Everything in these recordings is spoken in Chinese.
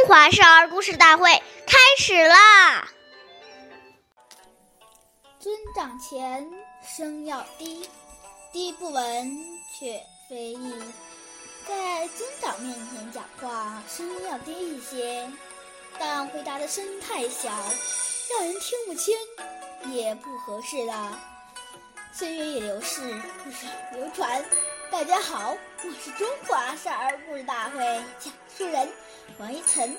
中华少儿故事大会开始啦！尊长前，声要低，低不闻却非议。在尊长面前讲话，声音要低一些，但回答的声音太小，让人听不清，也不合适了。岁月已流逝，故事流传。大家好，我是中华少儿故事大会讲述人王一晨，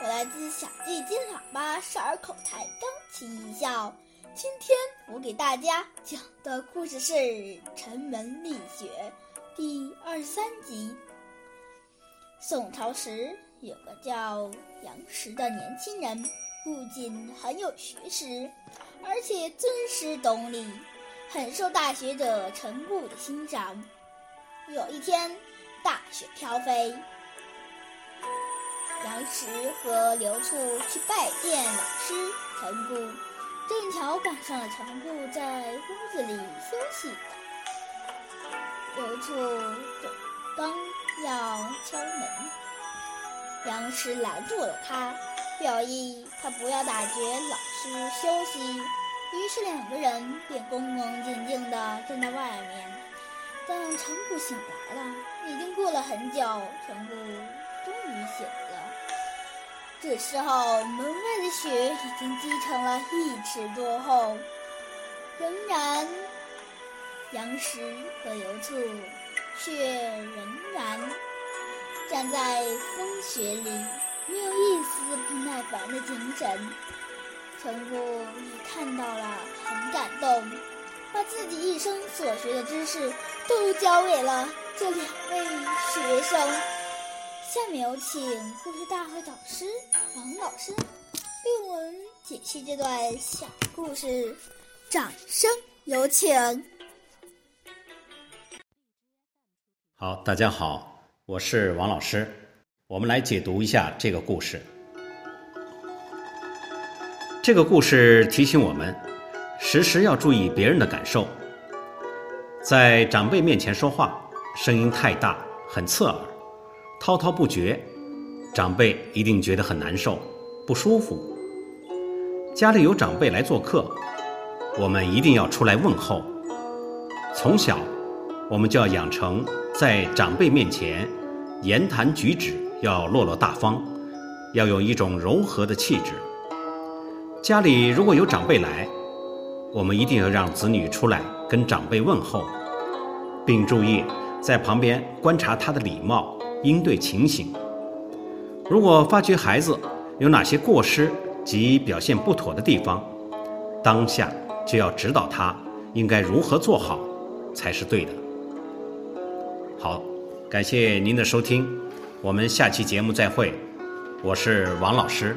我来自小季金喇叭少儿口才钢琴艺校。今天我给大家讲的故事是《城门立雪》第二十三集。宋朝时有个叫杨时的年轻人，不仅很有学识，而且尊师懂礼，很受大学者陈固的欣赏。有一天，大雪飘飞，杨时和刘处去拜见老师陈固，正巧赶上了陈固在屋子里休息。刘处刚要敲门，杨时拦住了他，表意他不要打搅老师休息。于是两个人便恭恭敬敬地站在外面。但陈谷醒来了，已经过了很久，陈谷终于醒了。这时候，门外的雪已经积成了一尺多厚，仍然，杨时和刘处却仍然站在风雪里，没有一丝不耐烦的精神。陈谷也看到了，很感动。把自己一生所学的知识都教给了这两位学生。下面有请故事大会导师王老师为我们解析这段小故事，掌声有请。好，大家好，我是王老师，我们来解读一下这个故事。这个故事提醒我们。时时要注意别人的感受，在长辈面前说话，声音太大，很刺耳，滔滔不绝，长辈一定觉得很难受，不舒服。家里有长辈来做客，我们一定要出来问候。从小，我们就要养成在长辈面前言谈举止要落落大方，要有一种柔和的气质。家里如果有长辈来，我们一定要让子女出来跟长辈问候，并注意在旁边观察他的礼貌应对情形。如果发觉孩子有哪些过失及表现不妥的地方，当下就要指导他应该如何做好才是对的。好，感谢您的收听，我们下期节目再会。我是王老师。